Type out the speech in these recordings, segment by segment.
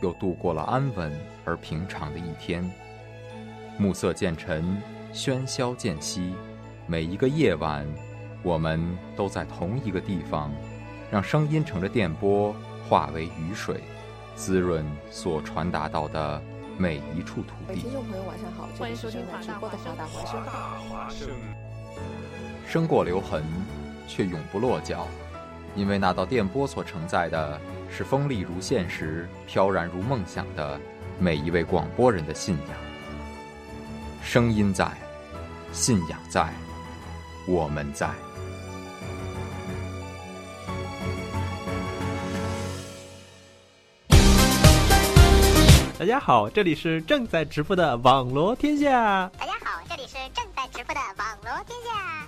又度过了安稳而平常的一天。暮色渐沉，喧嚣渐息，每一个夜晚，我们都在同一个地方，让声音乘着电波化为雨水，滋润所传达到的每一处土地。听众朋友，晚上好，欢迎收听华大华生。华生，生过留痕，却永不落脚，因为那道电波所承载的是锋利如现实、飘然如梦想的每一位广播人的信仰。声音在，信仰在，我们在。大家好，这里是正在直播的网罗天下。大家好，这里是正在直播的网罗天下。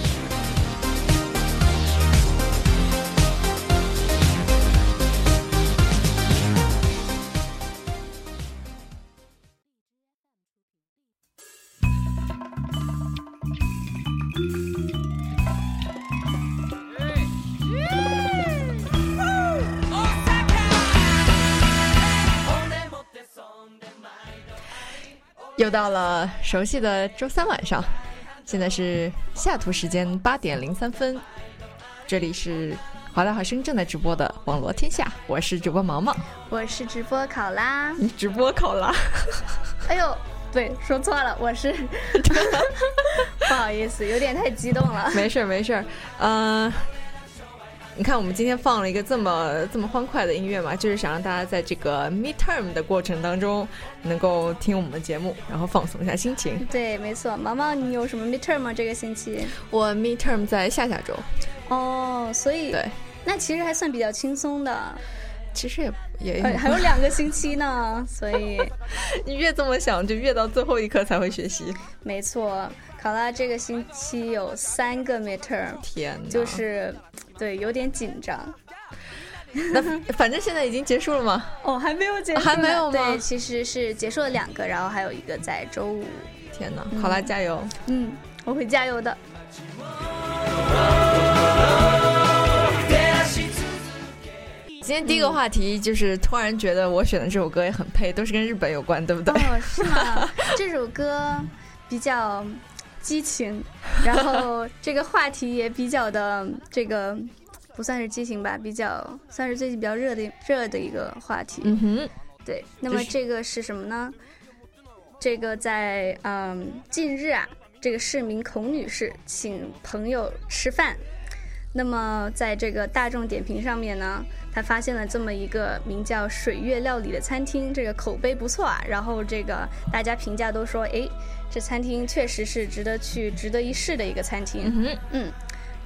又到了熟悉的周三晚上，现在是下图时间八点零三分，这里是华大华生正在直播的网罗天下，我是主播毛毛，我是直播考拉。你直播考拉，哎呦，对，说错了，我是，不好意思，有点太激动了。没事儿没事儿，嗯、你看我们今天放了一个这么这么欢快的音乐嘛，就是想让大家在这个 midterm 的过程当中能够听我们的节目，然后放松一下心情。对，没错，毛毛，你有什么 midterm 吗？这个星期？我 midterm 在下下周，哦，所以对，那其实还算比较轻松的，其实也也呃还有两个星期呢，所以 你越这么想，就越到最后一刻才会学习。没错。考拉这个星期有三个 midterm，天，就是对有点紧张。那反正现在已经结束了吗？哦，还没有结束，还没有吗对，其实是结束了两个，然后还有一个在周五。天哪，考拉加油！嗯，我会加油的。今天第一个话题就是突然觉得我选的这首歌也很配，都是跟日本有关，对不对？哦，是吗？这首歌比较激情，然后这个话题也比较的这个不算是激情吧，比较算是最近比较热的热的一个话题。嗯哼，对，那么这个是什么呢？这个在嗯近日啊，这个市民孔女士请朋友吃饭，那么在这个大众点评上面呢，他发现了这么一个名叫“水月料理”的餐厅，这个口碑不错啊，然后这个大家评价都说，哎，这餐厅确实是值得去、值得一试的一个餐厅。嗯，嗯，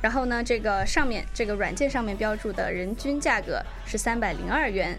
然后呢，这个上面这个软件上面标注的人均价格是三百零二元。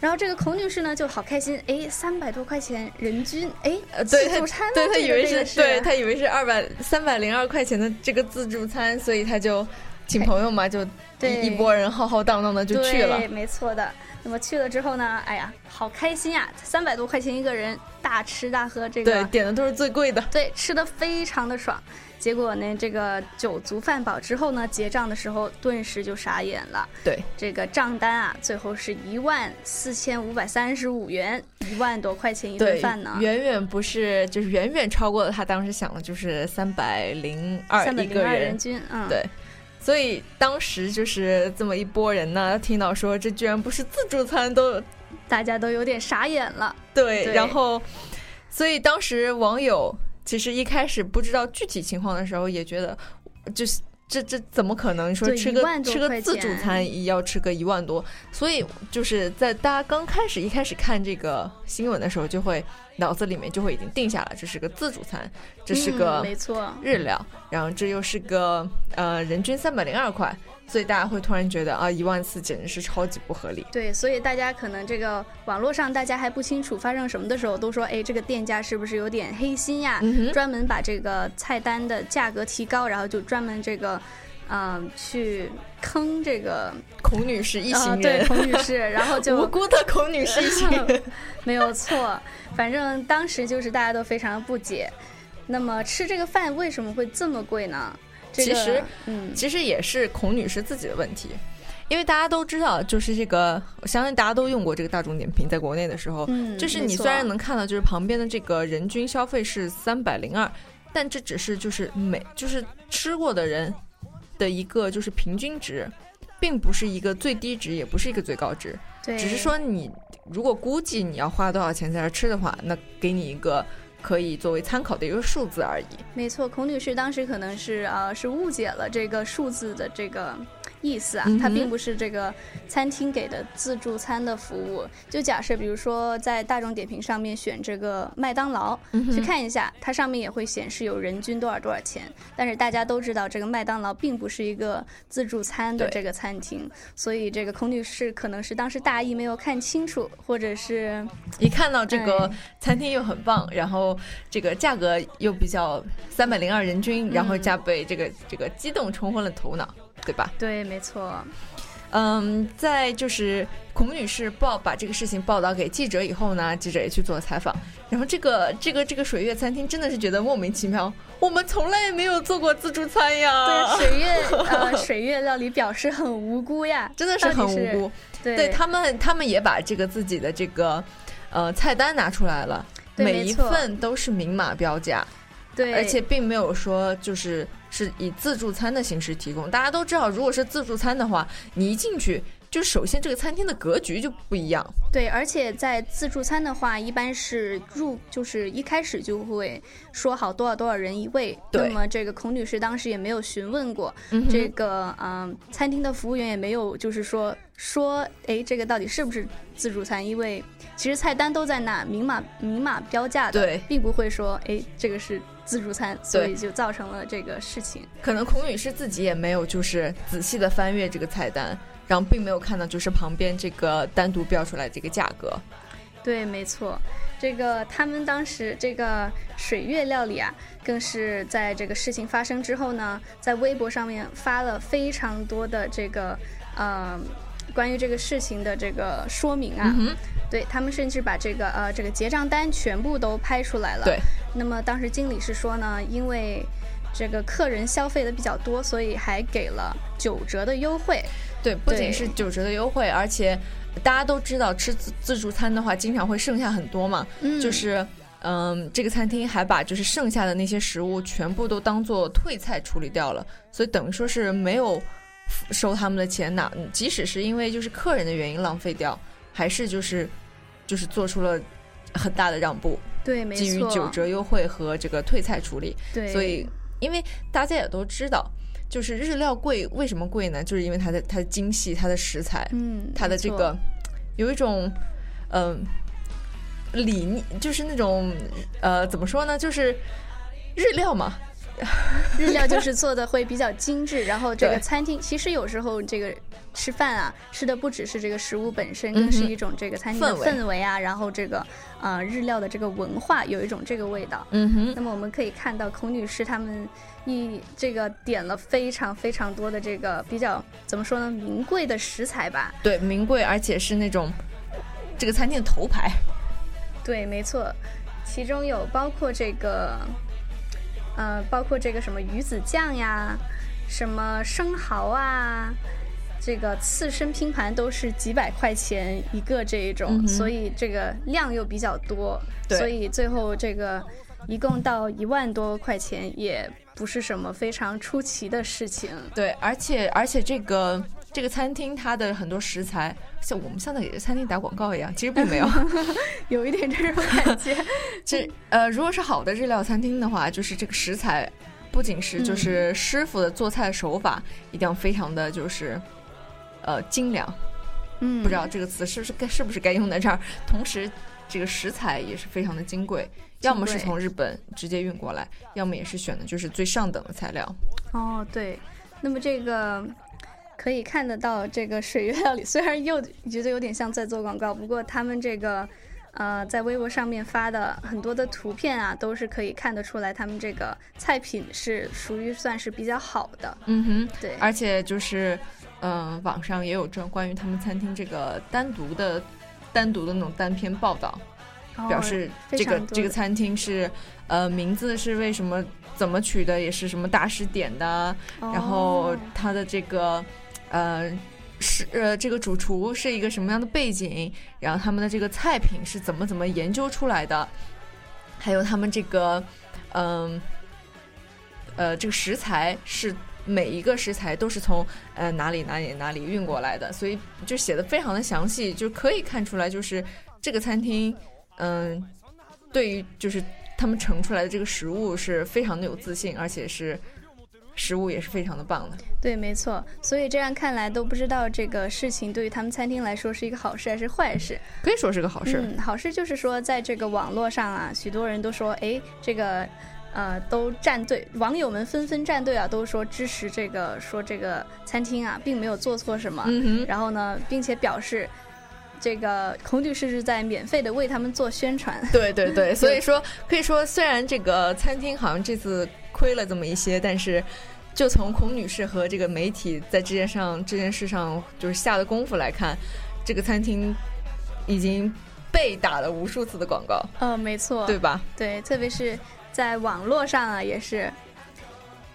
然后这个孔女士呢就好开心，哎，三百多块钱人均，哎，自助餐呢对她以为是对她以为是二百三百零二块钱的这个自助餐，所以她就请朋友嘛，就对一一拨人浩浩荡荡的就去了对，。没错的。那么去了之后呢，哎呀，好开心呀，三百多块钱一个人，大吃大喝，这个对，点的都是最贵的。对，吃的非常的爽。结果呢，这个酒足饭饱之后呢，结账的时候顿时就傻眼了。对，这个账单啊，最后是一万四千五百三十五元，一万多块钱一顿饭呢，。远远不是，就是远远超过了他当时想的，就是三百零二三百零二一个人人均，嗯，对，所以当时就是这么一拨人呢，听到说这居然不是自助餐，都大家都有点傻眼了。对，对然后，所以当时网友其实一开始不知道具体情况的时候，也觉得就是。这这怎么可能说吃个吃个自助餐也要吃个一万多？所以就是在大家刚开始一开始看这个新闻的时候，就会脑子里面就会已经定下了，这是个自助餐，这是个嗯没错日料，然后这又是个呃人均三百零二块，所以大家会突然觉得啊一万四简直是超级不合理。对，所以大家可能这个网络上大家还不清楚发生什么的时候，都说哎这个店家是不是有点黑心呀？嗯专门把这个菜单的价格提高，然后就专门这个。嗯，去坑这个孔女士一行对孔女士，然后就无辜的孔女士一行人，没有错。反正当时就是大家都非常不解。那么吃这个饭为什么会这么贵呢？这个、其实，嗯，其实也是孔女士自己的问题，因为大家都知道，就是这个，我相信大家都用过这个大众点评，在国内的时候，嗯，就是你虽然能看到，就是旁边的这个人均消费是三百零二，但这只是就是每就是吃过的人。的一个就是平均值，并不是一个最低值，也不是一个最高值，对，只是说你如果估计你要花多少钱在这吃的话，那给你一个可以作为参考的一个数字而已。没错，孔女士当时可能是呃是误解了这个数字的这个意思啊，嗯、它并不是这个餐厅给的自助餐的服务。就假设比如说在大众点评上面选这个麦当劳，嗯、去看一下，它上面也会显示有人均多少多少钱。但是大家都知道，这个麦当劳并不是一个自助餐的这个餐厅，所以这个孔女士可能是当时大意没有看清楚，或者是一看到这个餐厅又很棒，然后这个价格又比较三百零二人均，然后加倍这个、嗯、这个激动冲昏了头脑。对吧？对，没错。嗯，在就是孔女士报把这个事情报道给记者以后呢，记者也去做了采访。然后这个这个这个水月餐厅真的是觉得莫名其妙，我们从来也没有做过自助餐呀。对，水月呃 水月料理表示很无辜呀，真的是很无辜。对，对他们他们也把这个自己的这个呃菜单拿出来了，每一份都是明码标价。对，而且并没有说就是是以自助餐的形式提供。大家都知道，如果是自助餐的话，你一进去就首先这个餐厅的格局就不一样。对，而且在自助餐的话，一般是入就是一开始就会说好多少多少人一位。对。那么这个孔女士当时也没有询问过、嗯、这个嗯餐厅的服务员也没有就是说说哎这个到底是不是自助餐，因为其实菜单都在那明码明码标价的，对，并不会说哎这个是。自助餐，所以就造成了这个事情。可能孔女士自己也没有就是仔细的翻阅这个菜单，然后并没有看到就是旁边这个单独标出来这个价格。对，没错，这个他们当时这个水月料理啊，更是在这个事情发生之后呢，在微博上面发了非常多的这个呃关于这个事情的这个说明啊。嗯对他们甚至把这个呃这个结账单全部都拍出来了。对。那么当时经理是说呢，因为这个客人消费的比较多，所以还给了九折的优惠。对，不仅是九折的优惠，而且大家都知道吃自自助餐的话，经常会剩下很多嘛。嗯。就是嗯，这个餐厅还把就是剩下的那些食物全部都当做退菜处理掉了，所以等于说是没有收他们的钱哪，即使是因为就是客人的原因浪费掉，还是就是就是做出了很大的让步。对，没错。基于九折优惠和这个退菜处理，对，所以因为大家也都知道，就是日料贵，为什么贵呢？就是因为它的它的精细，它的食材，嗯，它的这个有一种嗯、呃、理念，就是那种呃怎么说呢？就是日料嘛，日料就是做的会比较精致，然后这个餐厅其实有时候这个。吃饭啊，吃的不只是这个食物本身，更是一种这个餐厅的氛围啊，然后这个呃日料的这个文化有一种这个味道。嗯哼。那么我们可以看到孔女士他们一这个点了非常非常多的这个比较怎么说呢名贵的食材吧？对，名贵，而且是那种这个餐厅的头牌。对，没错，其中有包括这个呃包括这个什么鱼子酱呀，什么生蚝啊。这个刺身拼盘都是几百块钱一个这一种，嗯、所以这个量又比较多，所以最后这个一共到一万多块钱也不是什么非常出奇的事情。对，而且而且这个这个餐厅它的很多食材，像我们像在给餐厅打广告一样，其实并没有，有一点这种感觉。这呃，如果是好的日料餐厅的话，就是这个食材不仅是就是师傅的做菜手法、嗯、一定要非常的就是。呃，精良，嗯，不知道这个词是不是该是不是该用在这儿。同时，这个食材也是非常的金贵，要么是从日本直接运过来，要么也是选的就是最上等的材料。哦，对，那么这个可以看得到，这个水月料理 虽然又觉得有点像在做广告，不过他们这个呃在微博上面发的很多的图片啊，都是可以看得出来，他们这个菜品是属于算是比较好的。嗯哼，对，而且就是嗯、呃网上也有这关于他们餐厅这个单独的单独的那种单篇报道。表示哦这个这个餐厅是，呃，名字是为什么怎么取的，也是什么大师点的，哦然后它的这个，呃，是呃这个主厨是一个什么样的背景，然后他们的这个菜品是怎么怎么研究出来的，还有他们这个，嗯、呃，这个食材是每一个食材都是从呃哪里哪里哪里运过来的，所以就写的非常的详细，就可以看出来就是这个餐厅。嗯，对于就是他们盛出来的这个食物是非常的有自信，而且是食物也是非常的棒的。对，没错。所以这样看来，都不知道这个事情对于他们餐厅来说是一个好事还是坏事。可以说是个好事。嗯，好事就是说，在这个网络上啊，许多人都说，哎，这个。呃，都站队，网友们纷纷站队啊，都说支持这个，说这个餐厅啊，并没有做错什么。嗯、然后呢，并且表示。这个孔女士是在免费的为他们做宣传，对对对，所以说可以说，虽然这个餐厅好像这次亏了这么一些，但是就从孔女士和这个媒体在这件上这件事上就是下的功夫来看，这个餐厅已经被打了无数次的广告。嗯、呃，没错，对吧？对，特别是在网络上啊，也是。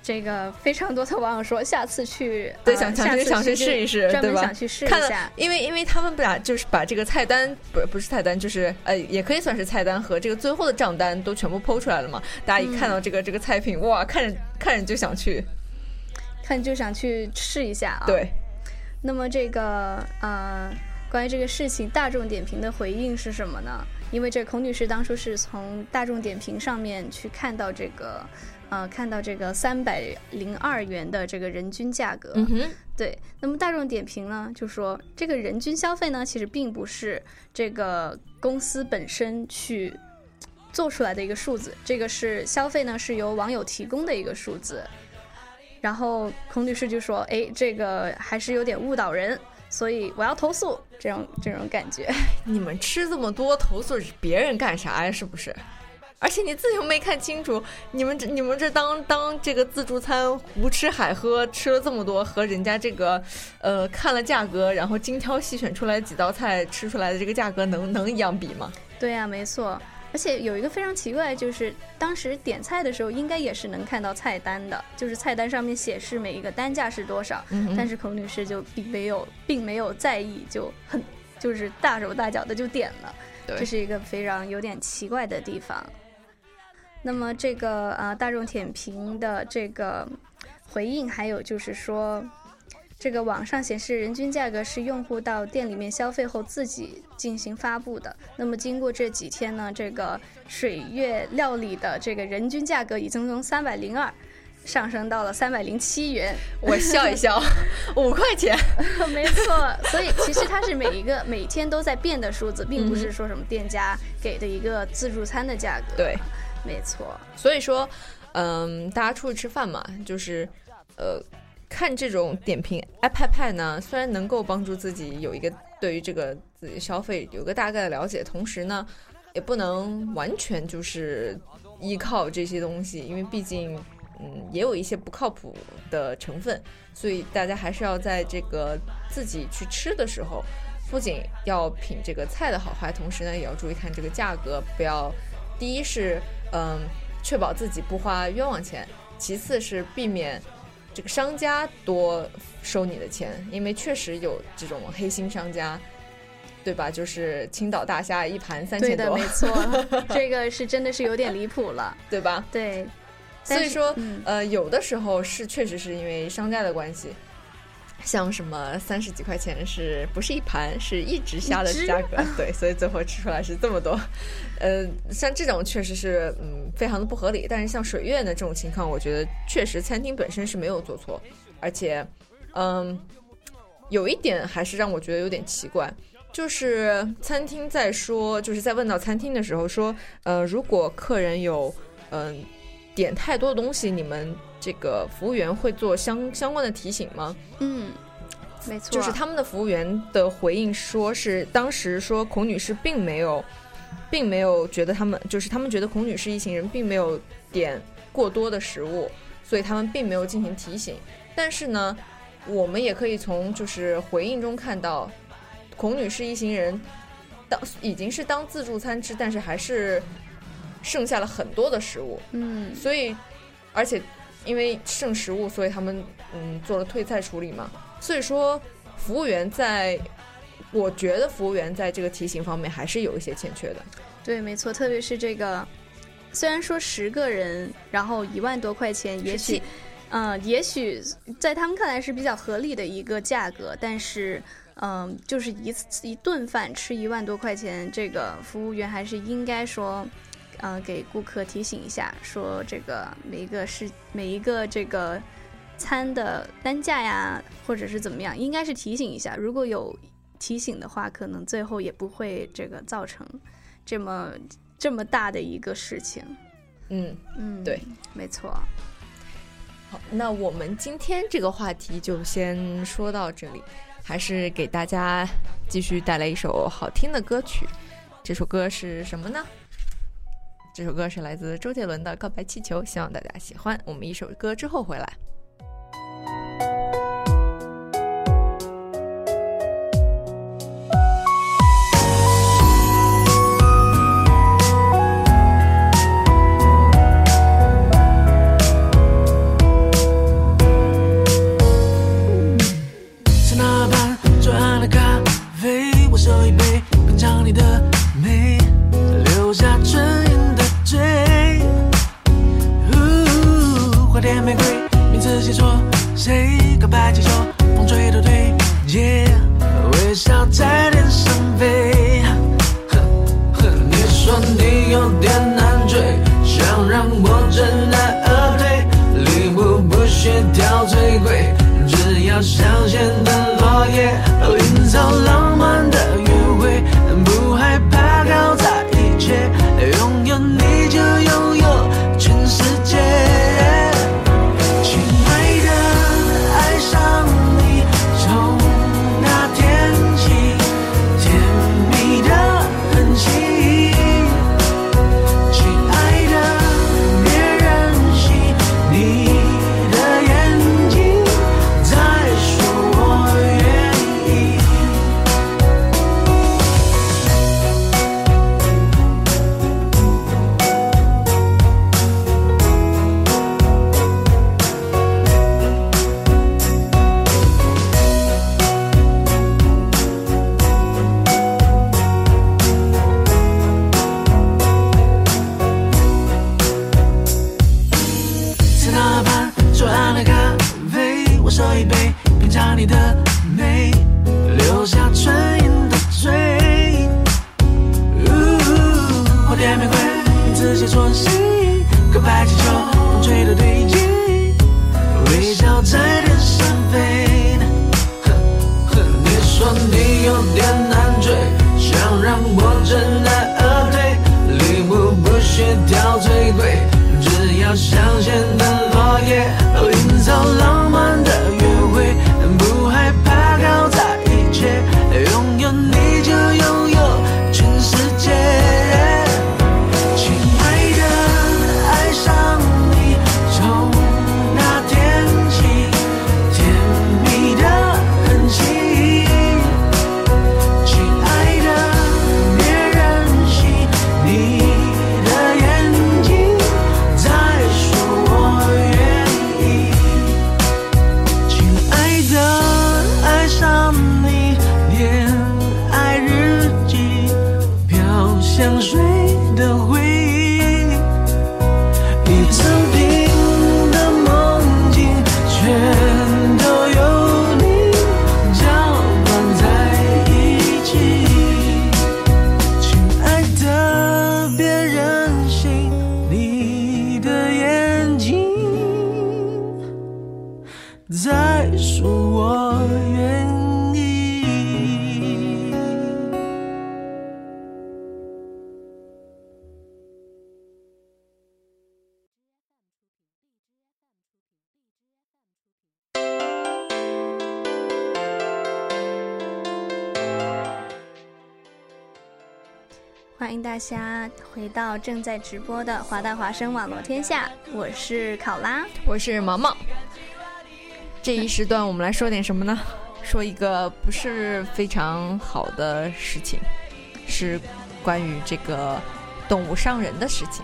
这个非常多的网友说，下次去对想想去想去试一试，对吧？想去试一下，因为因为他们俩就是把这个菜单不不是菜单，就是呃也可以算是菜单和这个最后的账单都全部剖出来了嘛。大家一看到这个、嗯、这个菜品，哇，看着看着就想去，看就想去试一下啊。对。那么这个呃，关于这个事情，大众点评的回应是什么呢？因为这孔女士当初是从大众点评上面去看到这个。呃，看到这个三百零二元的这个人均价格，嗯哼，对。那么大众点评呢，就说这个人均消费呢，其实并不是这个公司本身去做出来的一个数字，这个是消费呢是由网友提供的一个数字。然后孔律师就说：“哎，这个还是有点误导人，所以我要投诉。”这种这种感觉，你们吃这么多，投诉别人干啥呀？是不是？而且你自己又没看清楚，你们这你们这当当这个自助餐胡吃海喝，吃了这么多，和人家这个，呃，看了价格，然后精挑细选出来几道菜吃出来的这个价格能能一样比吗？对呀、啊，没错。而且有一个非常奇怪，就是当时点菜的时候，应该也是能看到菜单的，就是菜单上面显示每一个单价是多少，嗯、但是孔女士就并没有并没有在意，就很就是大手大脚的就点了，这是一个非常有点奇怪的地方。那么这个呃大众点评的这个回应，还有就是说，这个网上显示人均价格是用户到店里面消费后自己进行发布的。那么经过这几天呢，这个水月料理的这个人均价格已经从三百零二上升到了三百零七元。我笑一笑，五块钱，没错。所以其实它是每一个每天都在变的数字，并不是说什么店家给的一个自助餐的价格。对。没错，所以说，嗯，大家出去吃饭嘛，就是，呃，看这种点评 app 呢，虽然能够帮助自己有一个对于这个自己消费有个大概的了解，同时呢，也不能完全就是依靠这些东西，因为毕竟，嗯，也有一些不靠谱的成分，所以大家还是要在这个自己去吃的时候，不仅要品这个菜的好坏，同时呢，也要注意看这个价格，不要。第一是，嗯，确保自己不花冤枉钱；其次是避免这个商家多收你的钱，因为确实有这种黑心商家，对吧？就是青岛大虾一盘三千多，对的，没错，这个是真的是有点离谱了，对吧？对，所以说，嗯、呃，有的时候是确实是因为商家的关系。像什么三十几块钱是不是一盘是一只虾的价格？对，所以最后吃出来是这么多。呃，像这种确实是嗯非常的不合理。但是像水月呢这种情况，我觉得确实餐厅本身是没有做错，而且嗯有一点还是让我觉得有点奇怪，就是餐厅在说，就是在问到餐厅的时候说，呃，如果客人有嗯、点太多的东西，你们这个服务员会做相相关的提醒吗？嗯，没错，就是他们的服务员的回应说是当时说孔女士并没有，并没有觉得他们就是他们觉得孔女士一行人并没有点过多的食物，所以他们并没有进行提醒。但是呢，我们也可以从就是回应中看到，孔女士一行人当已经是当自助餐吃，但是还是剩下了很多的食物，嗯所以而且因为剩食物，所以他们嗯做了退菜处理嘛。所以说，服务员在，我觉得服务员在这个提醒方面还是有一些欠缺的。对，没错，特别是这个，虽然说十个人，然后一万多块钱，也许17，嗯、也许在他们看来是比较合理的一个价格，但是，嗯、就是一次一顿饭吃一万多块钱，这个服务员还是应该说，嗯、给顾客提醒一下，说这个每一个是每一个这个餐的单价呀，或者是怎么样，应该是提醒一下。如果有提醒的话，可能最后也不会这个造成这么这么大的一个事情。嗯，嗯，对，没错。好，那我们今天这个话题就先说到这里，还是给大家继续带来一首好听的歌曲。这首歌是什么呢？这首歌是来自周杰伦的《告白气球》，希望大家喜欢。我们一首歌之后回来。回到正在直播的华大华生网络天下，我是考拉，我是毛毛。这一时段我们来说点什么呢？说一个不是非常好的事情，是关于这个动物伤人的事情。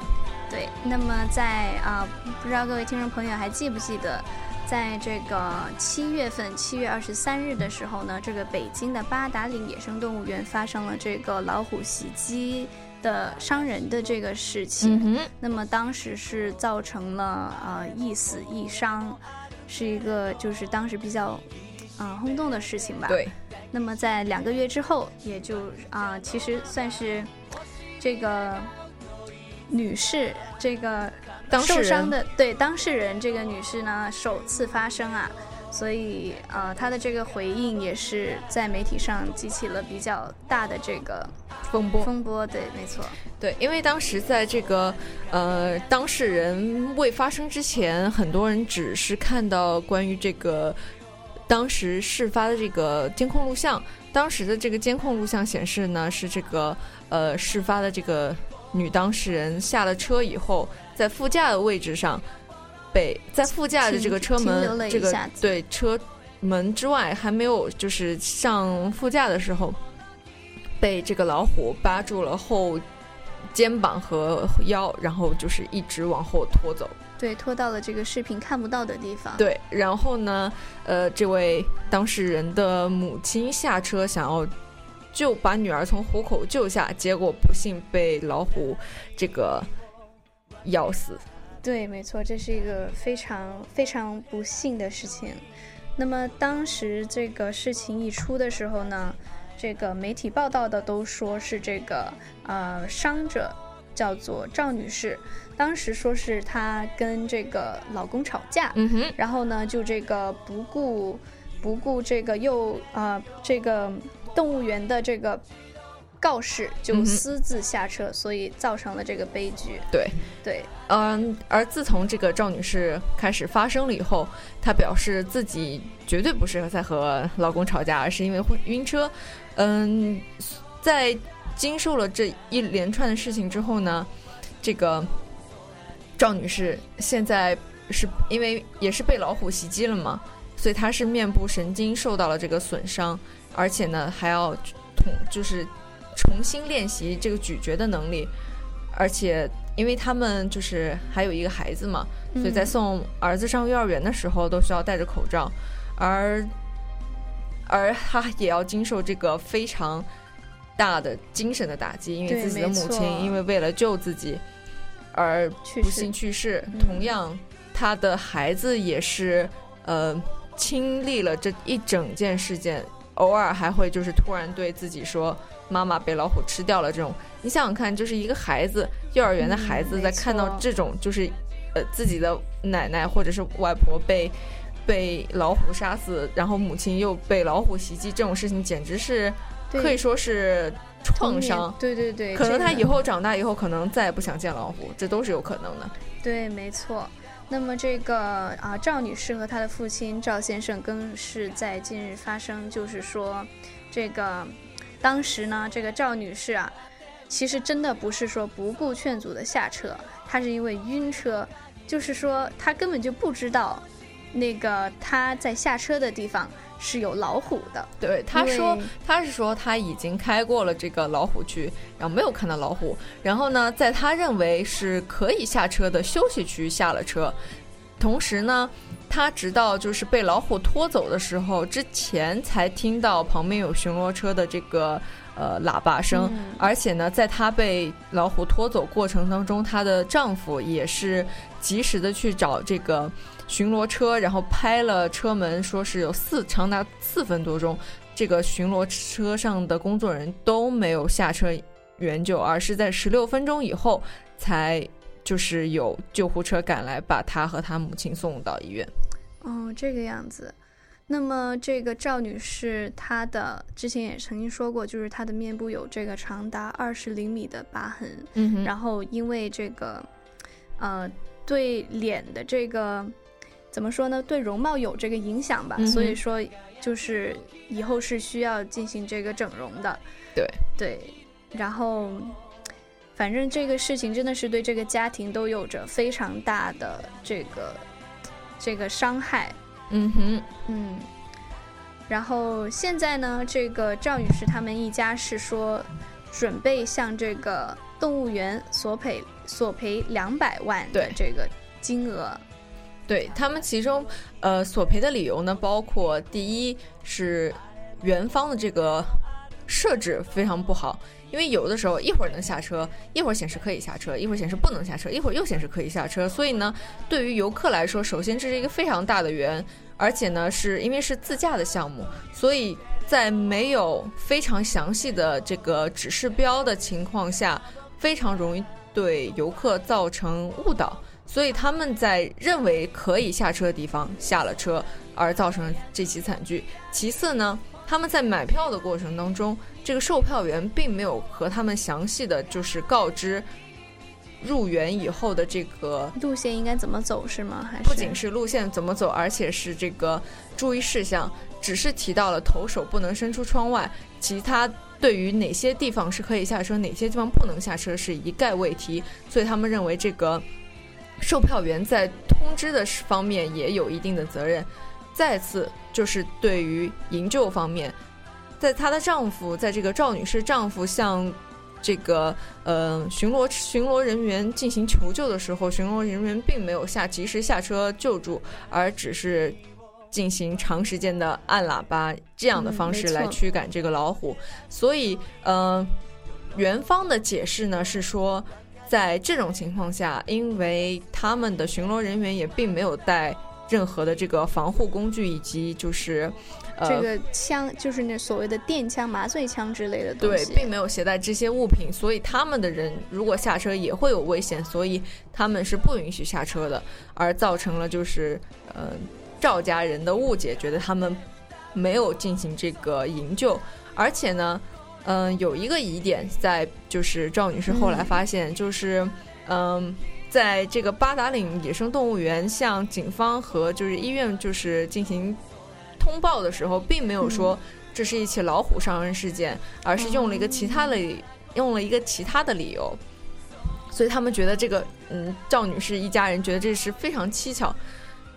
对，那么在啊、不知道各位听众朋友还记不记得，在这个七月份，七月二十三日的时候呢，这个北京的八达岭野生动物园发生了这个老虎袭击的伤人的这个事情。嗯，那么当时是造成了呃一死一伤，是一个就是当时比较啊、呃轰动的事情吧。对。那么在两个月之后，也就啊、其实算是这个女士这个受伤的对当事人这个女士呢首次发声啊，所以呃他的这个回应也是在媒体上激起了比较大的这个风波。风波，对，没错。对，因为当时在这个呃当事人未发生之前，很多人只是看到关于这个当时事发的这个监控录像。当时的这个监控录像显示呢，是这个呃事发的这个女当事人下了车以后，在副驾的位置上被在副驾的这个车门这个对车门之外还没有就是上副驾的时候，被这个老虎扒住了后肩膀和腰，然后就是一直往后拖走。对，拖到了这个视频看不到的地方。对，然后呢，呃，这位当事人的母亲下车想要救把女儿从虎口救下，结果不幸被老虎这个咬死。对，没错，这是一个非常非常不幸的事情。那么当时这个事情一出的时候呢，这个媒体报道的都说是这个呃伤者叫做赵女士，当时说是她跟这个老公吵架，嗯哼，然后呢就这个不顾不顾这个又呃这个动物园的这个告示，就私自下车，所以造成了这个悲剧。对，对，嗯，而自从这个赵女士开始发生了以后，她表示自己绝对不是在和老公吵架，而是因为会晕车。嗯，在经受了这一连串的事情之后呢，这个赵女士现在是因为也是被老虎袭击了嘛，所以她是面部神经受到了这个损伤，而且呢还要重就是重新练习这个咀嚼的能力，而且因为他们就是还有一个孩子嘛，所以在嗯送儿子上幼儿园的时候都需要戴着口罩，而而他也要经受这个非常大的精神的打击，因为自己的母亲因为为了救自己而不幸去世。嗯。同样，他的孩子也是呃经历了这一整件事件，偶尔还会就是突然对自己说妈妈被老虎吃掉了这种。你想想看，就是一个孩子，幼儿园的孩子在看到这种就是呃自己的奶奶或者是外婆被。被老虎杀死，然后母亲又被老虎袭击，这种事情简直是可以说是创伤。对对对，可能他以后长大以后，可能再也不想见老虎，这都是有可能的。对，没错。那么这个啊，赵女士和她的父亲赵先生更是在近日发生，就是说，这个当时呢，这个赵女士啊，其实真的不是说不顾劝阻的下车，她是因为晕车，就是说她根本就不知道那个她在下车的地方是有老虎的。对，她说为他是说她已经开过了这个老虎区，然后没有看到老虎，然后呢，在她认为是可以下车的休息区下了车，同时呢，他直到就是被老虎拖走的时候之前才听到旁边有巡逻车的这个呃喇叭声，嗯。而且呢，在她被老虎拖走过程当中，她的丈夫也是及时的去找这个巡逻车，然后拍了车门，说是有四长达四分多钟，这个巡逻车上的工作人员都没有下车援救，而是在十六分钟以后才就是有救护车赶来，把他和他母亲送到医院。哦，这个样子。那么这个赵女士，她的之前也曾经说过，就是她的面部有这个长达二十厘米的疤痕，然后因为这个，呃，对脸的这个怎么说呢？对容貌有这个影响吧，嗯所以说就是以后是需要进行这个整容的。对对，然后反正这个事情真的是对这个家庭都有着非常大的这个这个伤害。嗯哼，嗯。然后现在呢，这个赵女士他们一家是说，准备向这个动物园索赔索赔两百万的这个金额。对他们其中，呃，索赔的理由呢，包括第一是园方的这个设置非常不好，因为有的时候一会儿能下车，一会儿显示可以下车，一会儿显示不能下车，一会儿又显示可以下车，所以呢，对于游客来说，首先这是一个非常大的园。而且呢，是因为是自驾的项目，所以在没有非常详细的这个指示标的情况下，非常容易对游客造成误导。所以他们在认为可以下车的地方下了车，而造成这起惨剧。其次呢，他们在买票的过程当中，这个售票员并没有和他们详细的就是告知。入园以后的这个路线应该怎么走是吗？还是不仅是路线怎么走，而且是这个注意事项，只是提到了投手不能伸出窗外，其他对于哪些地方是可以下车，哪些地方不能下车是一概未提。所以他们认为这个售票员在通知的方面也有一定的责任。再次就是对于营救方面，在她的丈夫，在这个赵女士丈夫向。这个呃，巡逻巡逻人员进行求救的时候，巡逻人员并没有下及时下车救助，而只是进行长时间的按喇叭这样的方式来驱赶这个老虎。所以，呃，园方的解释呢是说，在这种情况下，因为他们的巡逻人员也并没有带任何的这个防护工具，以及就是。呃这个枪就是那所谓的电枪、麻醉枪之类的东西，对，并没有携带这些物品，所以他们的人如果下车也会有危险，所以他们是不允许下车的，而造成了就是呃赵家人的误解，觉得他们没有进行这个营救，而且呢，嗯，有一个疑点在，就是赵女士后来发现，就是嗯，在这个八达岭野生动物园向警方和就是医院就是进行。通报的时候，并没有说这是一起老虎伤人事件，而是用了一个其他的用了一个其他的理由，所以他们觉得这个嗯赵女士一家人觉得这是非常蹊跷，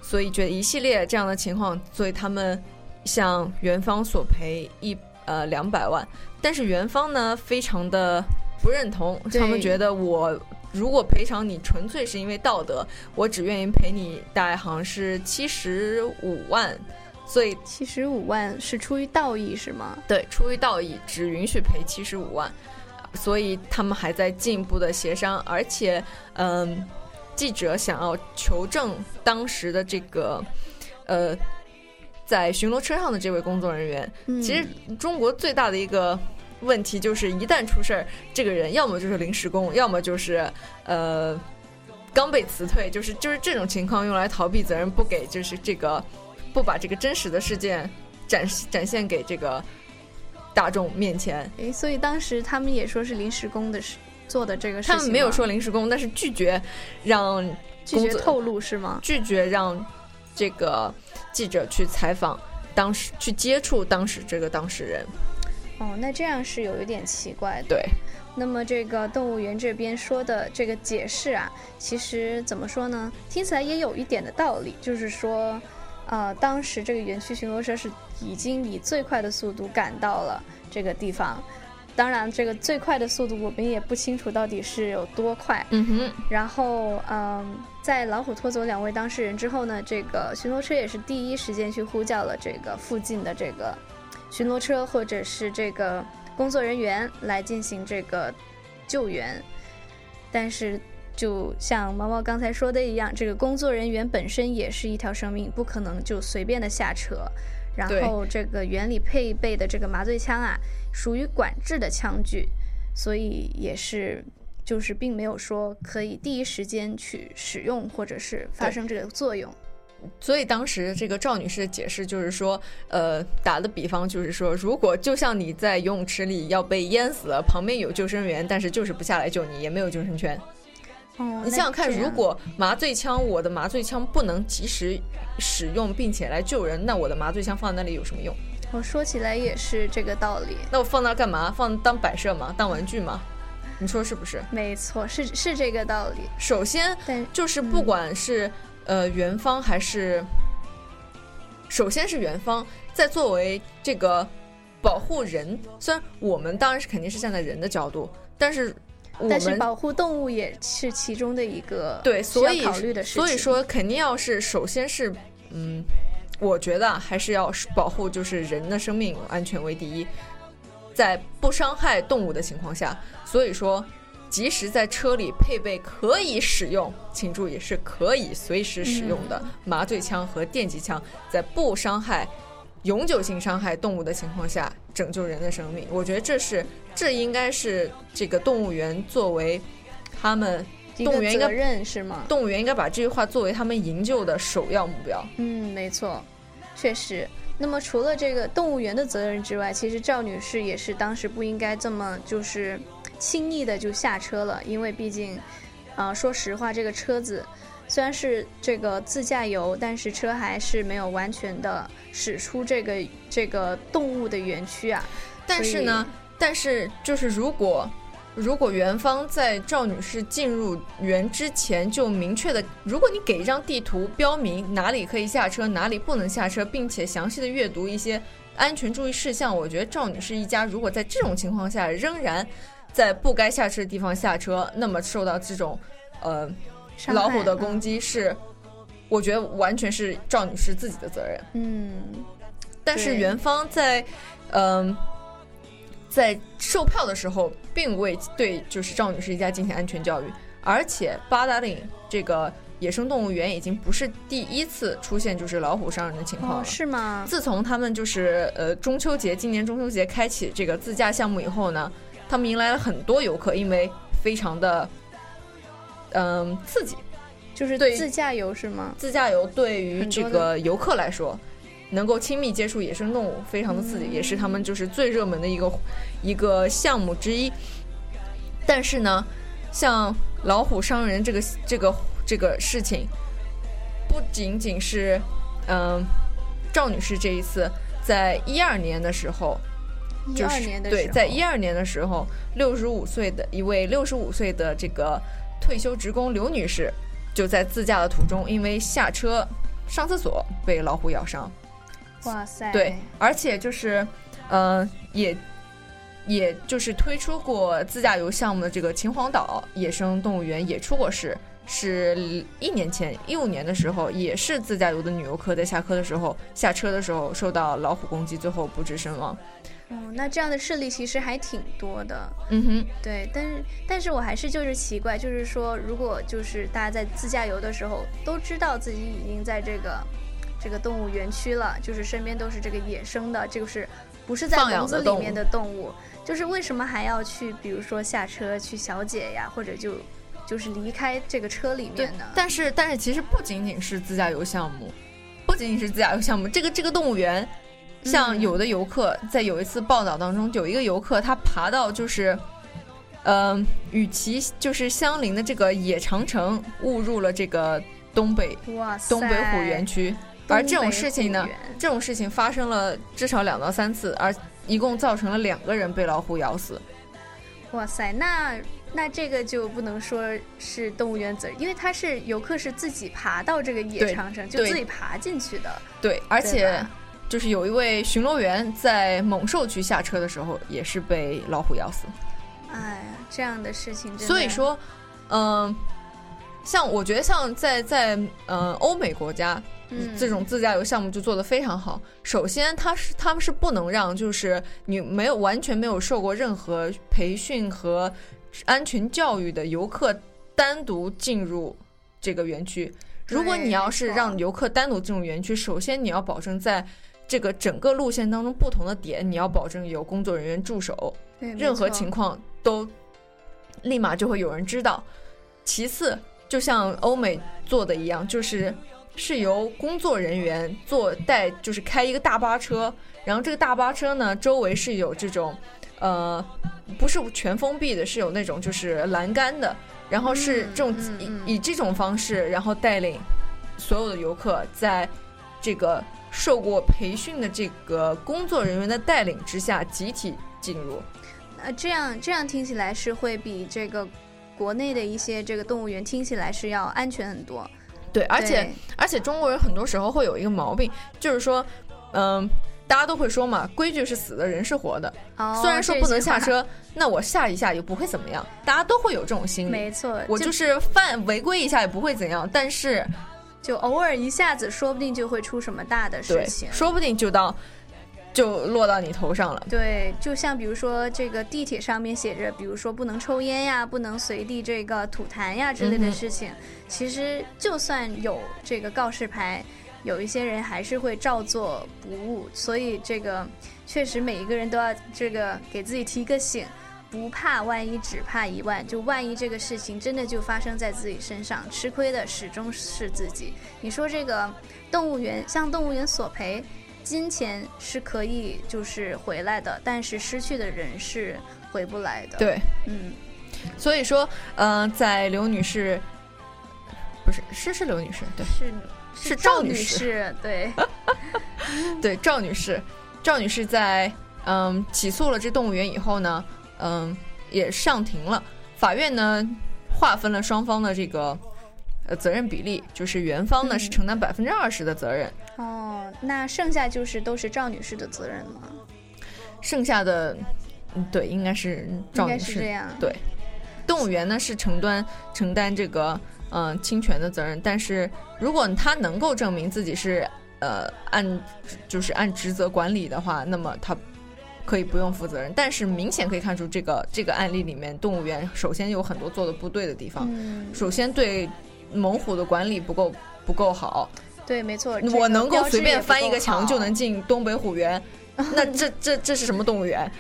所以觉得一系列这样的情况，所以他们向园方索赔一呃两百万，但是园方呢非常的不认同，他们觉得我如果赔偿你纯粹是因为道德，我只愿意赔你大概好像是七十五万。所以七十五万是出于道义是吗？对，出于道义，只允许赔七十五万。所以他们还在进一步的协商，而且，嗯，记者想要求证当时的这个，呃，在巡逻车上的这位工作人员。其实中国最大的一个问题就是，一旦出事儿，这个人要么就是临时工，要么就是呃刚被辞退，就是就是这种情况用来逃避责任，不给就是这个。不把这个真实的事件展展现给这个大众面前。诶，所以当时他们也说是临时工的事做的这个事情。他们没有说临时工，但是拒绝让拒绝透露是吗？拒绝让这个记者去采访当时去接触当时这个当事人。哦，那这样是有一点奇怪的。对。那么这个动物园这边说的这个解释啊，其实怎么说呢？听起来也有一点的道理，就是说。呃，当时这个园区巡逻车是已经以最快的速度赶到了这个地方，当然，这个最快的速度我们也不清楚到底是有多快。嗯哼。然后，嗯，在老虎拖走两位当事人之后呢，这个巡逻车也是第一时间去呼叫了这个附近的这个巡逻车或者是这个工作人员来进行这个救援，但是。就像毛毛刚才说的一样，这个工作人员本身也是一条生命，不可能就随便的下车。然后这个园里配备的这个麻醉枪啊，属于管制的枪具，所以也是就是并没有说可以第一时间去使用或者是发生这个作用。所以当时这个赵女士的解释就是说，呃，打的比方就是说，如果就像你在游泳池里要被淹死了，旁边有救生员，但是就是不下来救你，也没有救生圈。哦你想想看，如果麻醉枪，我的麻醉枪不能及时使用并且来救人，那我的麻醉枪放在那里有什么用？我说起来也是这个道理。那我放那干嘛？放当摆设吗？当玩具吗？你说是不是？没错，是是这个道理。首先，但就是不管是、呃元芳还是，首先是元芳在作为这个保护人，虽然我们当然是肯定是站在人的角度，但是我但是们保护动物也是其中的一个对，所以考虑的事情。所以说肯定要是首先是嗯，我觉得啊还是要保护就是人的生命安全为第一，在不伤害动物的情况下，所以说。即使在车里配备可以使用，请注意是可以随时使用的麻醉枪和电击枪，在不伤害、永久性伤害动物的情况下拯救人的生命。我觉得这是这应该是这个动物园作为他们动物园应该责任是吗？动物园应该把这句话作为他们营救的首要目标。嗯，没错，确实。那么除了这个动物园的责任之外，其实赵女士也是当时不应该这么就是轻易的就下车了，因为毕竟，啊、说实话，这个车子虽然是这个自驾游，但是车还是没有完全的驶出这个这个动物的园区啊。但是呢，但是就是如果如果园方在赵女士进入园之前就明确的，如果你给一张地图标明哪里可以下车，哪里不能下车，并且详细的阅读一些安全注意事项，我觉得赵女士一家如果在这种情况下仍然在不该下车的地方下车，那么受到这种呃老虎的攻击是，我觉得完全是赵女士自己的责任。嗯，但是对园方在，嗯、在售票的时候，并未对就是赵女士一家进行安全教育，而且八达岭这个野生动物园已经不是第一次出现就是老虎伤人的情况了。哦，是吗？自从他们就是呃中秋节，今年中秋节开启这个自驾项目以后呢，他们迎来了很多游客，因为非常的嗯、刺激。就是对自驾游是吗？自驾游对于这个游客来说，能够亲密接触野生动物，非常的刺激，也是他们就是最热门的一个一个项目之一。但是呢，像老虎伤人这个这个这个事情，不仅仅是嗯、赵女士这一次在一二年的时候。一就是二年的对，时候在一二年的时候，六十五岁的一位六十五岁的这个退休职工刘女士，就在自驾的途中，因为下车上厕所被老虎咬伤。哇塞，对，而且就是，呃，也也就是推出过自驾游项目的这个秦皇岛野生动物园也出过事，是一年前一五年的时候，也是自驾游的女游客在下课的时候下车的时候受到老虎攻击，最后不治身亡。哦，那这样的事例其实还挺多的。嗯哼，对，但是但是我还是就是奇怪，就是说，如果就是大家在自驾游的时候都知道自己已经在这个这个动物园区了，就是身边都是这个野生的，就是不是在笼子里面的动物，就是为什么还要去，比如说下车去小解呀，或者就就是离开这个车里面呢？，但是但是其实不仅仅是自驾游项目，不仅仅是自驾游项目，这个这个动物园，像嗯有的游客在有一次报道当中，有一个游客他爬到就是，嗯、与其就是相邻的这个野长城误入了这个东北东北虎园区，而这种事情呢这种事情发生了至少两到三次，而一共造成了两个人被老虎咬死。哇塞，那那这个就不能说是动物园责任，因为他是游客是自己爬到这个野长城，就自己爬进去的。对，而且吧就是有一位巡逻员在猛兽区下车的时候，也是被老虎咬死。哎呀，这样的事情真的，所以说，嗯、像我觉得像在在呃欧美国家，嗯这种自驾游项目就做得非常好。首先，他是他们是不能让就是你没有完全没有受过任何培训和安全教育的游客单独进入这个园区。如果你要是让游客单独进入园区，首先你要保证在这个整个路线当中不同的点，你要保证有工作人员驻守，任何情况都立马就会有人知道。其次，就像欧美做的一样，就是是由工作人员坐带，就是开一个大巴车，然后这个大巴车呢周围是有这种，呃，不是全封闭的，是有那种就是栏杆的，然后是这种、嗯嗯以以这种方式，然后带领所有的游客在这个受过培训的这个工作人员的带领之下集体进入。呃，这样这样听起来是会比这个国内的一些这个动物园听起来是要安全很多。对，而且而且中国人很多时候会有一个毛病，就是说，嗯、大家都会说嘛，规矩是死的，人是活的。哦虽然说不能下，车，那我下一下也不会怎么样，大家都会有这种心理。没错，我就是犯违规一下也不会怎样，但是就偶尔一下子，说不定就会出什么大的事，情。说不定就到就落到你头上了。对，就像比如说这个地铁上面写着，比如说不能抽烟呀，不能随地这个吐痰呀之类的事情，其实就算有这个告示牌，有一些人还是会照做不误。所以这个确实每一个人都要这个给自己提个醒。不怕万一，只怕一万。就万一这个事情真的就发生在自己身上，吃亏的始终是自己。你说这个动物园向动物园索赔，金钱是可以就是回来的，但是失去的人是回不来的。对，嗯，所以说，嗯、在刘女士，不是是是刘女士，对，是是赵女士，对，对赵女士，赵女士在嗯起诉了这动物园以后呢，嗯也上庭了，法院呢划分了双方的这个呃责任比例，就是园方呢嗯是承担百分之二十的责任，哦，那剩下就是都是赵女士的责任吗？剩下的嗯对应该是赵女士这样。对，动物园呢是承担承担这个嗯、呃侵权的责任，但是如果他能够证明自己是呃按就是按职责管理的话，那么他可以不用负责任。但是明显可以看出，这个这个案例里面，动物园首先有很多做的不对的地方，嗯，首先对猛虎的管理不够不够好，对，没错。我能够随便翻一个墙就能进东北虎园。那这这这是什么动物园？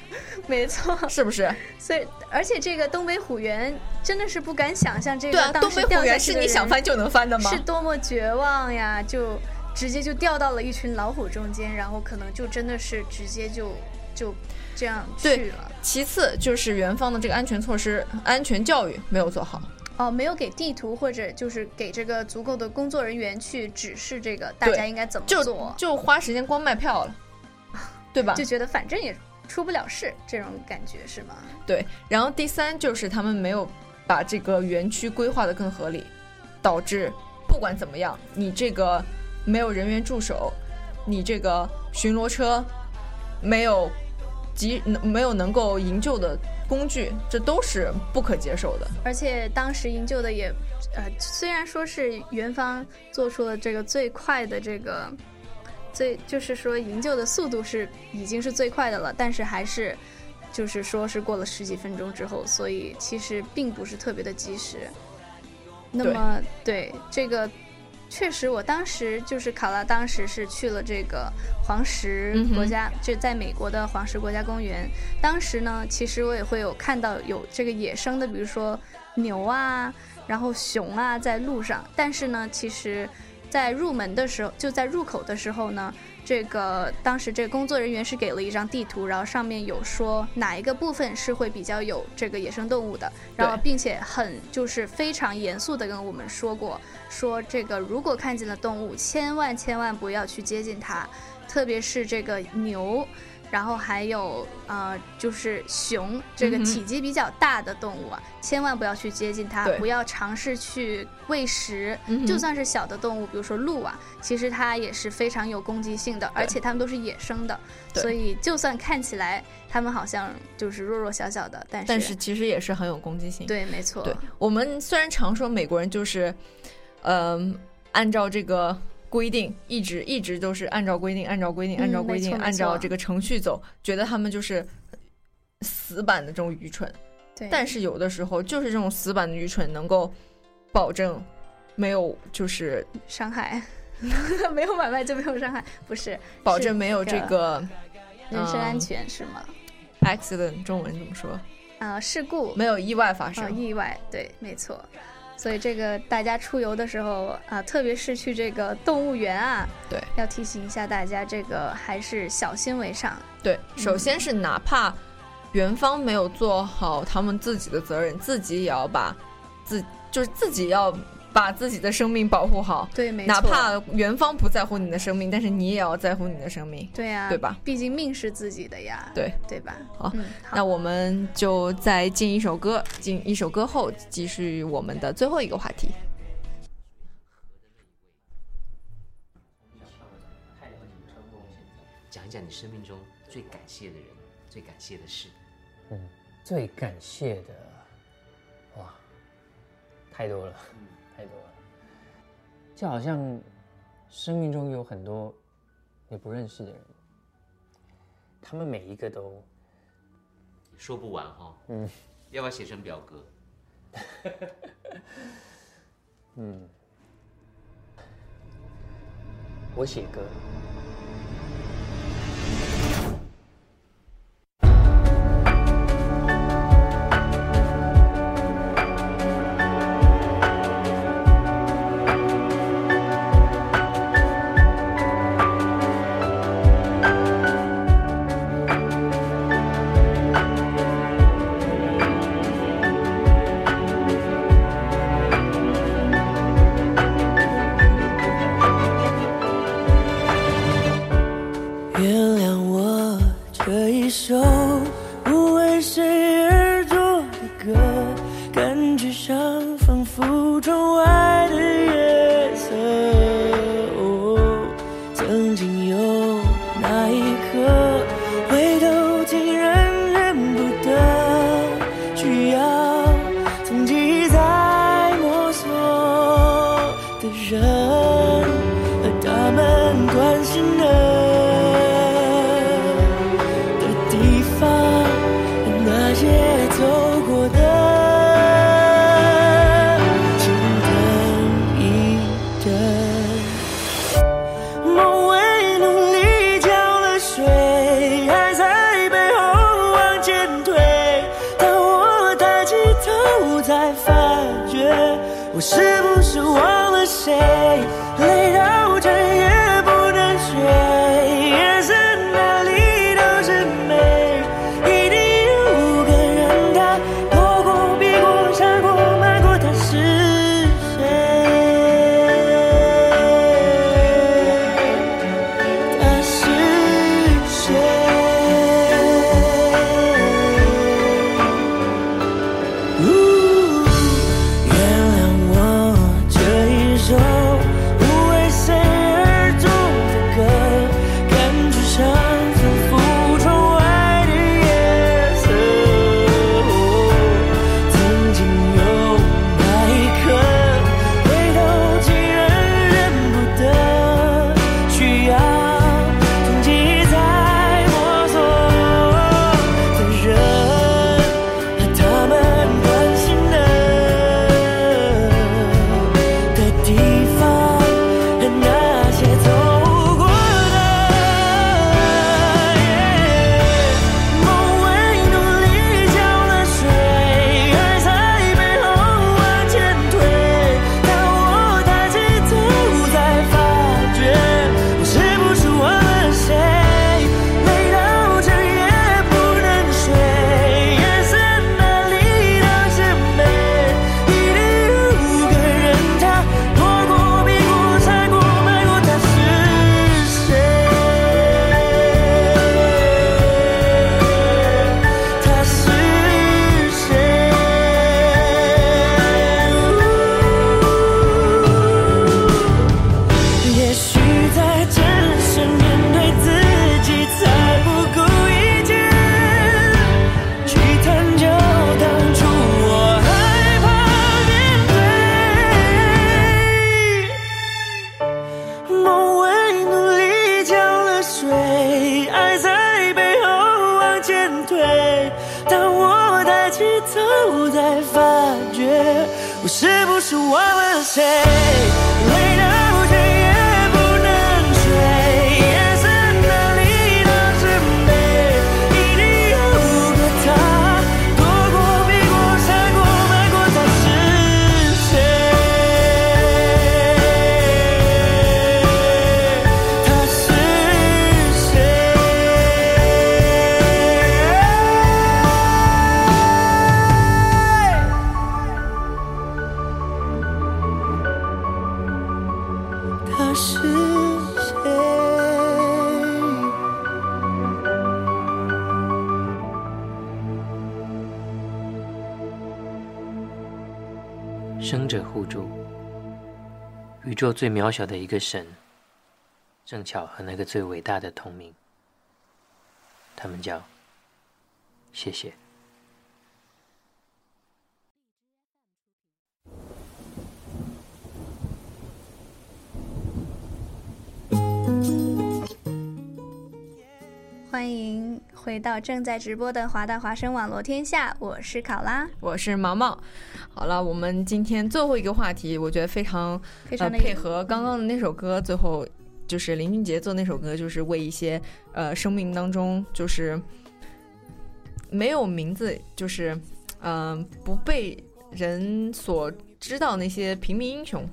没错，是不是？所以而且这个东北虎园真的是不敢想象，这个当东北时掉下虎园是你想翻就能翻的吗？是多么绝望呀！就直接就掉到了一群老虎中间，然后可能就真的是直接就就这样对去了。其次就是园方的这个安全措施、安全教育没有做好。哦，没有给地图或者就是给这个足够的工作人员去指示这个大家应该怎么就做，就花时间光卖票了，对吧？就觉得反正也出不了事，这种感觉是吗？对。然后第三就是他们没有把这个园区规划的更合理，导致不管怎么样，你这个没有人员驻守，你这个巡逻车没有及没有能够营救的工具，这都是不可接受的。而且当时营救的也，呃，虽然说是元方做出了这个最快的这个，最就是说营救的速度是已经是最快的了，但是还是就是说是过了十几分钟之后，所以其实并不是特别的及时。那么对这个。确实，我当时就是考拉，当时是去了这个黄石国家，就在美国的黄石国家公园。当时呢，其实我也会有看到有这个野生的，比如说牛啊，然后熊啊，在路上。但是呢，其实，在入门的时候，就在入口的时候呢，这个当时这个工作人员是给了一张地图，然后上面有说哪一个部分是会比较有这个野生动物的，然后并且很就是非常严肃的跟我们说过，说这个如果看见了动物，千万千万不要去接近它，特别是这个牛。然后还有呃，就是熊这个体积比较大的动物啊，千万不要去接近它，不要尝试去喂食。嗯就算是小的动物，比如说鹿啊，其实它也是非常有攻击性的，而且它们都是野生的，所以就算看起来它们好像就是弱弱小小的，但是但是其实也是很有攻击性。对，没错，对我们虽然常说美国人就是，嗯、按照这个规定，一直一直都是按照规定，按照规定，嗯按照规定，按照这个程序走，觉得他们就是死板的这种愚蠢。对，但是有的时候就是这种死板的愚蠢能够保证没有就是伤害 没有买卖就没有伤害，不是保证没有这个人身安嗯全、是吗？accident 中文怎么说？呃，事故没有意外发呃生。意外，对，没错。所以这个大家出游的时候啊、特别是去这个动物园啊，对，要提醒一下大家，这个还是小心为上。对，首先是哪怕园方没有做好他们自己的责任，自己也要把自就是自己要把自己的生命保护好。对，没错。哪怕元芳不在乎你的生命，但是你也要在乎你的生命。对呀，对吧？毕竟命是自己的呀。对，对吧？好，嗯，那我们就再进一首歌，进一首歌后继续我们的最后一个话题。讲一讲你生命中最感谢的人，最感谢的事。嗯，最感谢的，哇，太多了。就好像生命中有很多你不认识的人，他们每一个都说不完哈。嗯，要不要写成表格？嗯，我写歌。不再发觉我是不是忘了谁？为了。宇宙最渺小的一个神，正巧和那个最伟大的同名，他们叫谢谢。欢迎回到正在直播的华大华生网络天下，我是考拉，我是毛毛。好了，我们今天最后一个话题，我觉得非常非常呃、配合刚刚的那首歌，最后就是林俊杰做那首歌，就是为一些呃生命当中就是没有名字，就是嗯、呃、不被人所知道那些平民英雄。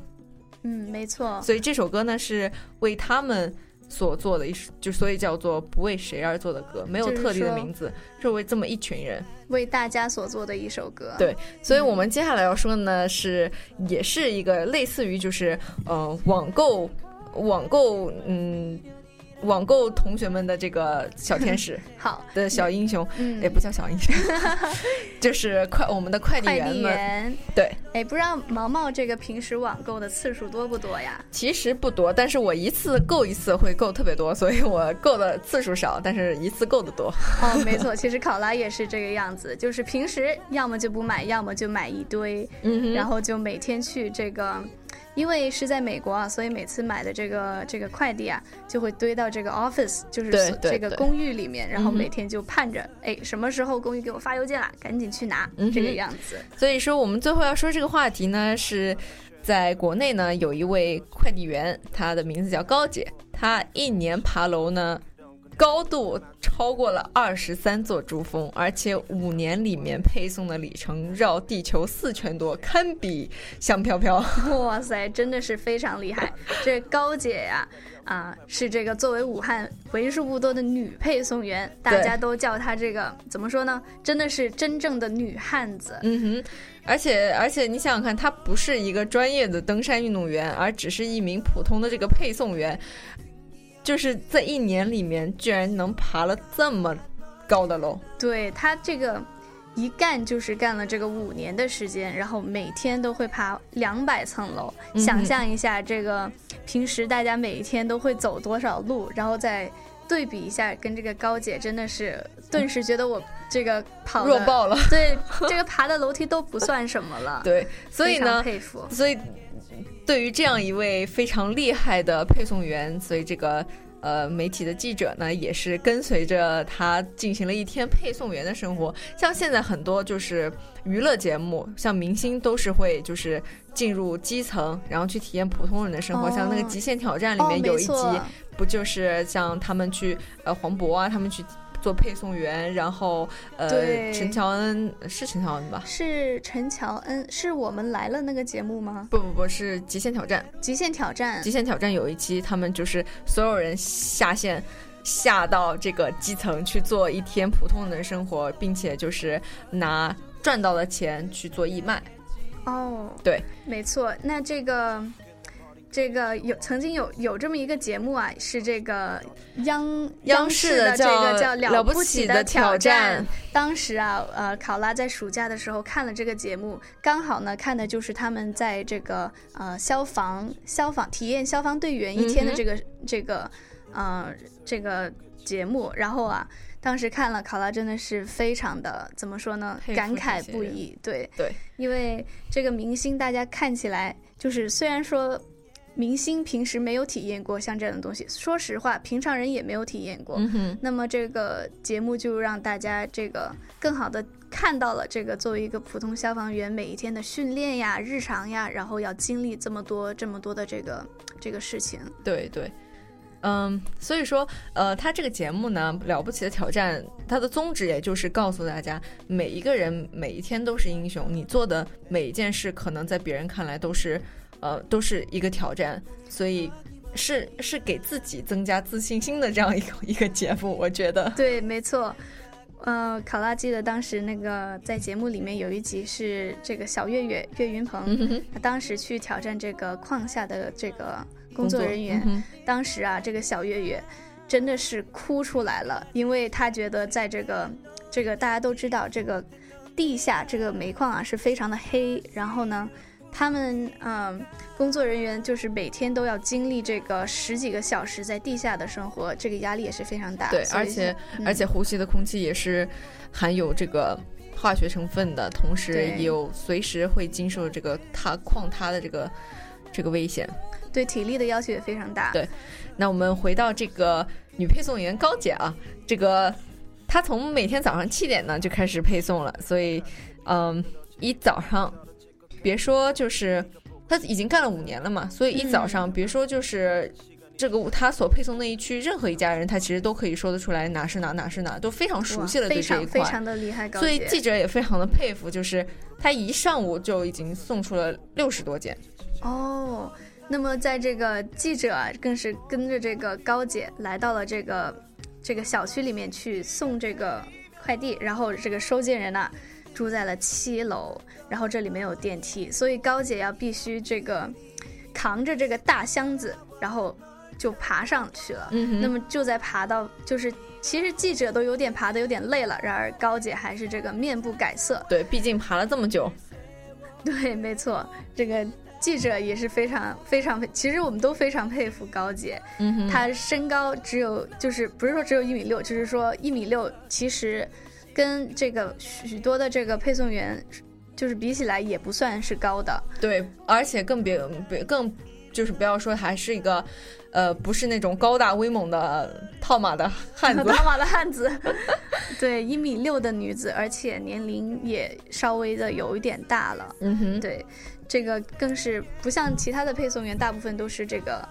嗯，没错。所以这首歌呢是为他们。所做的一首就所以叫做不为谁而做的歌，没有特定的名字，是为这么一群人为大家所做的一首歌。对，所以我们接下来要说的呢是，也是一个类似于就是呃网购网购嗯。网购同学们的这个小天使，好。的小英雄，嗯，也不叫小英雄，就是快我们的快递员们，对，哎，不知道毛毛这个平时网购的次数多不多呀？其实不多，但是我一次购一次会购特别多，所以我购的次数少，但是一次购的多。哦，没错，其实考拉也是这个样子，就是平时要么就不买，要么就买一堆，嗯，然后就每天去这个。因为是在美国啊，所以每次买的这个这个快递啊，就会堆到这个 office，就是这个公寓里面，然后每天就盼着，哎，什么时候公寓给我发邮件了，赶紧去拿，嗯、这个样子。所以说，我们最后要说这个话题呢，是在国内呢有一位快递员，他的名字叫高姐，她一年爬楼呢。高度超过了二十三座珠峰，而且五年里面配送的里程绕地球四圈多，堪比香飘飘。哇塞，真的是非常厉害！这高姐呀、啊，啊，是这个作为武汉为数不多的女配送员，大家都叫她这个怎么说呢？真的是真正的女汉子。嗯哼，而且而且你想想看，她不是一个专业的登山运动员，而只是一名普通的这个配送员。就是在一年里面，居然能爬了这么高的楼。对他这个一干就是干了这个五年的时间，然后每天都会爬两百层楼。嗯、想象一下，这个平时大家每一天都会走多少路，然后再对比一下，跟这个高姐真的是顿时觉得我这个跑弱爆了。对，这个爬的楼梯都不算什么了。对，所以呢，佩服。所以。对于这样一位非常厉害的配送员，所以这个呃媒体的记者呢，也是跟随着他进行了一天配送员的生活。像现在很多就是娱乐节目，像明星都是会就是进入基层，然后去体验普通人的生活。哦、像那个《极限挑战》里面有一集，哦、不就是像他们去呃黄渤啊，他们去。做配送员，然后呃，陈乔恩是陈乔恩吧？是陈乔恩，是我们来了那个节目吗？不不不是极限挑战，极限挑战，极限挑战有一期，他们就是所有人下线，下到这个基层去做一天普通人的生活，并且就是拿赚到的钱去做义卖。哦，对，没错。那这个。这个有曾经有有这么一个节目啊，是这个央央视的这个叫了不起的挑战。当时啊，呃，考拉在暑假的时候看了这个节目，刚好呢看的就是他们在这个呃消防消防体验消防队员一天的这个、嗯、这个呃这个节目，然后啊。当时看了考拉，真的是非常的怎么说呢？感慨不已。对对，因为这个明星，大家看起来就是虽然说。明星平时没有体验过像这样的东西，说实话，平常人也没有体验过。嗯、那么这个节目就让大家这个更好的看到了这个作为一个普通消防员每一天的训练呀、日常呀，然后要经历这么多这么多的这个这个事情。对对，嗯，所以说，呃，他这个节目呢，《了不起的挑战》，它的宗旨也就是告诉大家，每一个人每一天都是英雄，你做的每一件事，可能在别人看来都是。呃，都是一个挑战，所以是是给自己增加自信心的这样一个 一个节目，我觉得。对，没错。呃，考拉记得当时那个在节目里面有一集是这个小岳岳岳云鹏，嗯、他当时去挑战这个矿下的这个工作人员，嗯当时啊，这个小岳岳真的是哭出来了，因为他觉得在这个这个大家都知道，这个地下这个煤矿啊是非常的黑，然后呢。他们嗯，工作人员就是每天都要经历这个十几个小时在地下的生活，这个压力也是非常大。对，而且、嗯而且呼吸的空气也是含有这个化学成分的，同时也有随时会经受这个塌矿塌的这个这个危险。对体力的要求也非常大。对，那我们回到这个女配送员高姐啊，这个她从每天早上七点呢就开始配送了，所以嗯，一早上别说就是他已经干了五年了嘛，所以一早上、嗯别说就是。这个他所配送那一区，任何一家人，他其实都可以说得出来哪是哪，哪是哪，都非常熟悉了对这一块。常非常的厉害，高所以记者也非常的佩服，就是他一上午就已经送出了六十多件。哦，那么在这个记者啊，更是跟着这个高姐来到了这个这个小区里面去送这个快递，然后这个收件人呢、住在了七楼，然后这里没有电梯，所以高姐要必须这个扛着这个大箱子，然后就爬上去了。嗯那么就在爬到就是。其实记者都有点爬的有点累了，然而高姐还是这个面不改色，对，毕竟爬了这么久。对，没错，这个记者也是非常非常佩，其实我们都非常佩服高姐。她身高只有，就是不是说只有一米六，就是说一米六，其实跟这个许多的这个配送员，就是比起来也不算是高的。对，而且更别别更就是不要说还是一个，呃，不是那种高大威猛的套马的汉子。套马的汉子，对，一米六的女子，而且年龄也稍微的有一点大了。嗯哼，对，这个更是不像其他的配送员，大部分都是这个，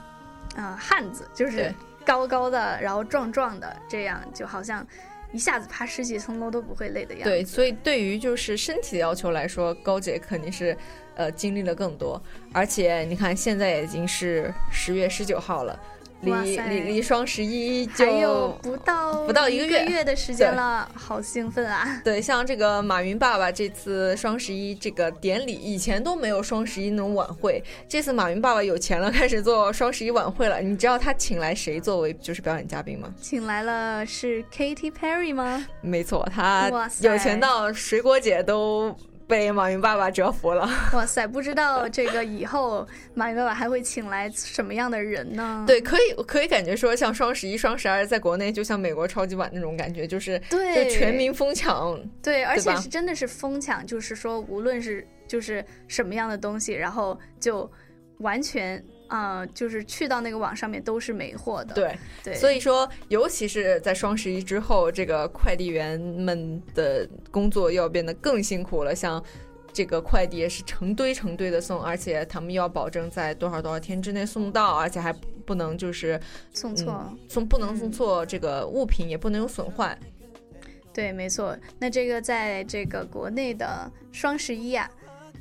呃，汉子，就是高高的，然后壮壮的，这样就好像一下子爬十几层楼都不会累的样子。对，所以对于就是身体的要求来说，高姐肯定是呃经历了更多。而且你看，现在已经是十月十九号了，离离离双十一就还有不到不到一一个月月的时间了，好兴奋啊！对，像这个马云爸爸这次双十一这个典礼，以前都没有双十一那种晚会，这次马云爸爸有钱了，开始做双十一晚会了。你知道他请来谁作为就是表演嘉宾吗？请来了是 Katy Perry 吗？没错，他有钱到水果姐都被马云爸爸折服了。哇塞，不知道这个以后马云爸爸还会请来什么样的人呢？对，可以可以感觉说，像双十一、双十二，在国内就像美国超级碗那种感觉，就是对就全民疯抢。对，而且是真的是疯抢，就是说无论是就是什么样的东西，然后就完全啊、呃就是去到那个网上面都是没货的。对对，所以说，尤其是在双十一之后，这个快递员们的工作要变得更辛苦了。像这个快递也是成堆成堆的送，而且他们要保证在多少多少天之内送到，而且还不能就是送错嗯、送不能送错这个物品，也不能有损坏。对，没错。那这个在这个国内的双十一啊，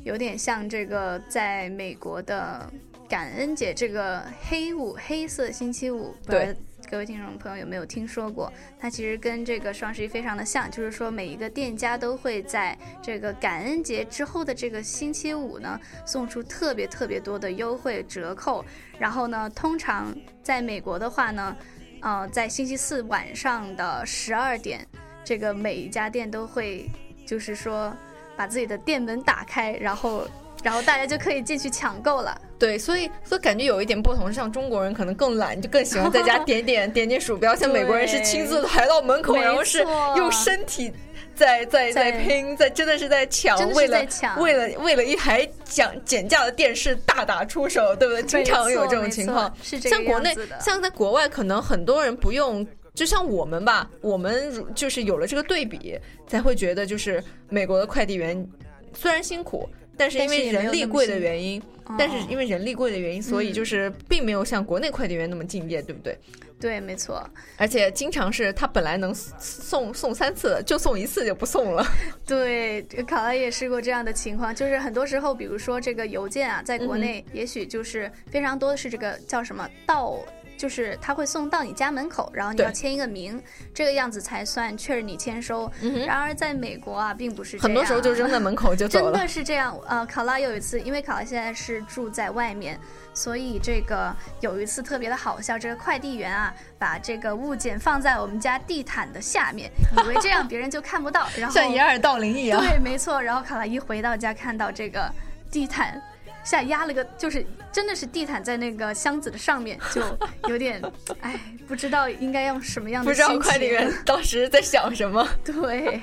有点像这个在美国的感恩节这个黑五黑色星期五，不知道对各位听众朋友有没有听说过？它其实跟这个双十一非常的像，就是说每一个店家都会在这个感恩节之后的这个星期五呢，送出特别特别多的优惠折扣。然后呢，通常在美国的话呢，呃，在星期四晚上的十二点，这个每一家店都会就是说把自己的店门打开，然后然后大家就可以进去抢购了。对，所以所以感觉有一点不同，像中国人可能更懒，就更喜欢在家点点点点鼠标，像美国人是亲自抬到门口，然后是用身体在在在在拼，在真的是在抢为了抢为了为了一台讲减价的电视大打出手，对不对？经常有这种情况是这个像国内像在国外，可能很多人不用。就像我们吧，我们如就是有了这个对比，才会觉得就是美国的快递员虽然辛苦，但是因为人力贵的原因，哦但是因为人力贵的原因，所以嗯就是并没有像国内快递员那么敬业，对不对？对，没错。而且经常是他本来能送送三次，就送一次就不送了。对，这个考拉也试过这样的情况，就是很多时候，比如说这个邮件啊，在国内也许就是非常多的是这个叫什么盗就是他会送到你家门口，然后你要签一个名，这个样子才算确认你签收。嗯然而在美国啊，并不是这样，很多时候就扔在门口就走了真的是这样。呃，考拉有一次，因为考拉现在是住在外面，所以这个有一次特别的好笑，这个快递员啊，把这个物件放在我们家地毯的下面，以为这样别人就看不到，然后 像掩耳盗铃一样。对，没错。然后考拉一回到家，看到这个地毯下压了个，就是真的是地毯在那个箱子的上面，就有点，哎，不知道应该用什么样的不知道快递员 当时在想什么。对，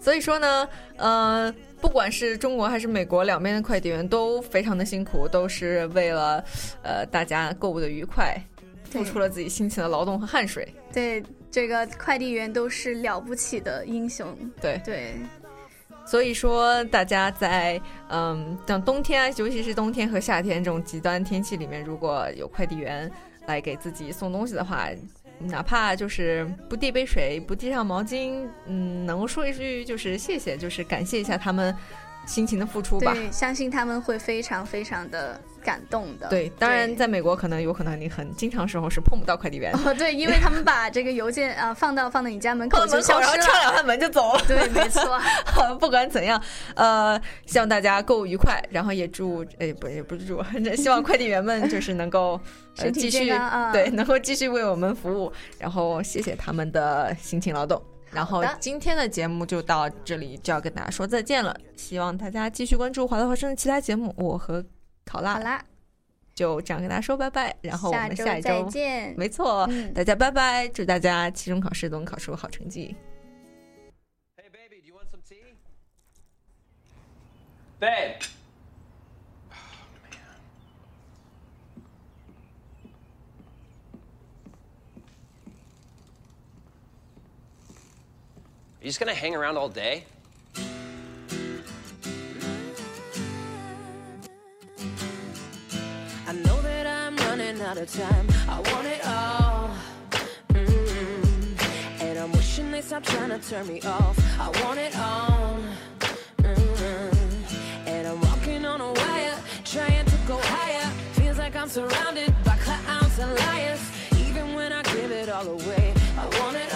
所以说呢，呃，不管是中国还是美国，两边的快递员都非常的辛苦，都是为了呃大家购物的愉快，付出了自己辛勤的劳动和汗水。对，这个快递员都是了不起的英雄。对对，所以说，大家在嗯，像冬天啊，尤其是冬天和夏天这种极端天气里面，如果有快递员来给自己送东西的话，哪怕就是不递杯水，不递上毛巾，嗯，能说一句就是谢谢，就是感谢一下他们辛勤的付出吧。对，相信他们会非常非常的感动的。对，当然，在美国可能有可能你很经常时候是碰不到快递员。哦，对，因为他们把这个邮件啊、放到放到你家门口门口，就消失了，然后敲两下门就走了。对，没错。不管怎样，呃，希望大家购物愉快，然后也祝，哎，不，也不是祝，希望快递员们就是能够呃继续啊对，能够继续为我们服务，然后谢谢他们的辛勤劳动。然后今天的节目就到这里，就要跟大家说再见了。希望大家继续关注华大华生的其他节目，我和考拉好啦，就这样跟大家说拜拜。然后我们下一下周见没错，嗯大家拜拜，祝大家期中考试都能考出好成绩。Babe. Are you just gonna hang around all day? I know that I'm running out of time. I want it all. Mm. And I'm wishing they stop trying to turn me off. I want it all. Mm. And I'm walking on a wire, trying to go higher. Feels like I'm surrounded by clowns and liars. Even when I give it all away, I want it all.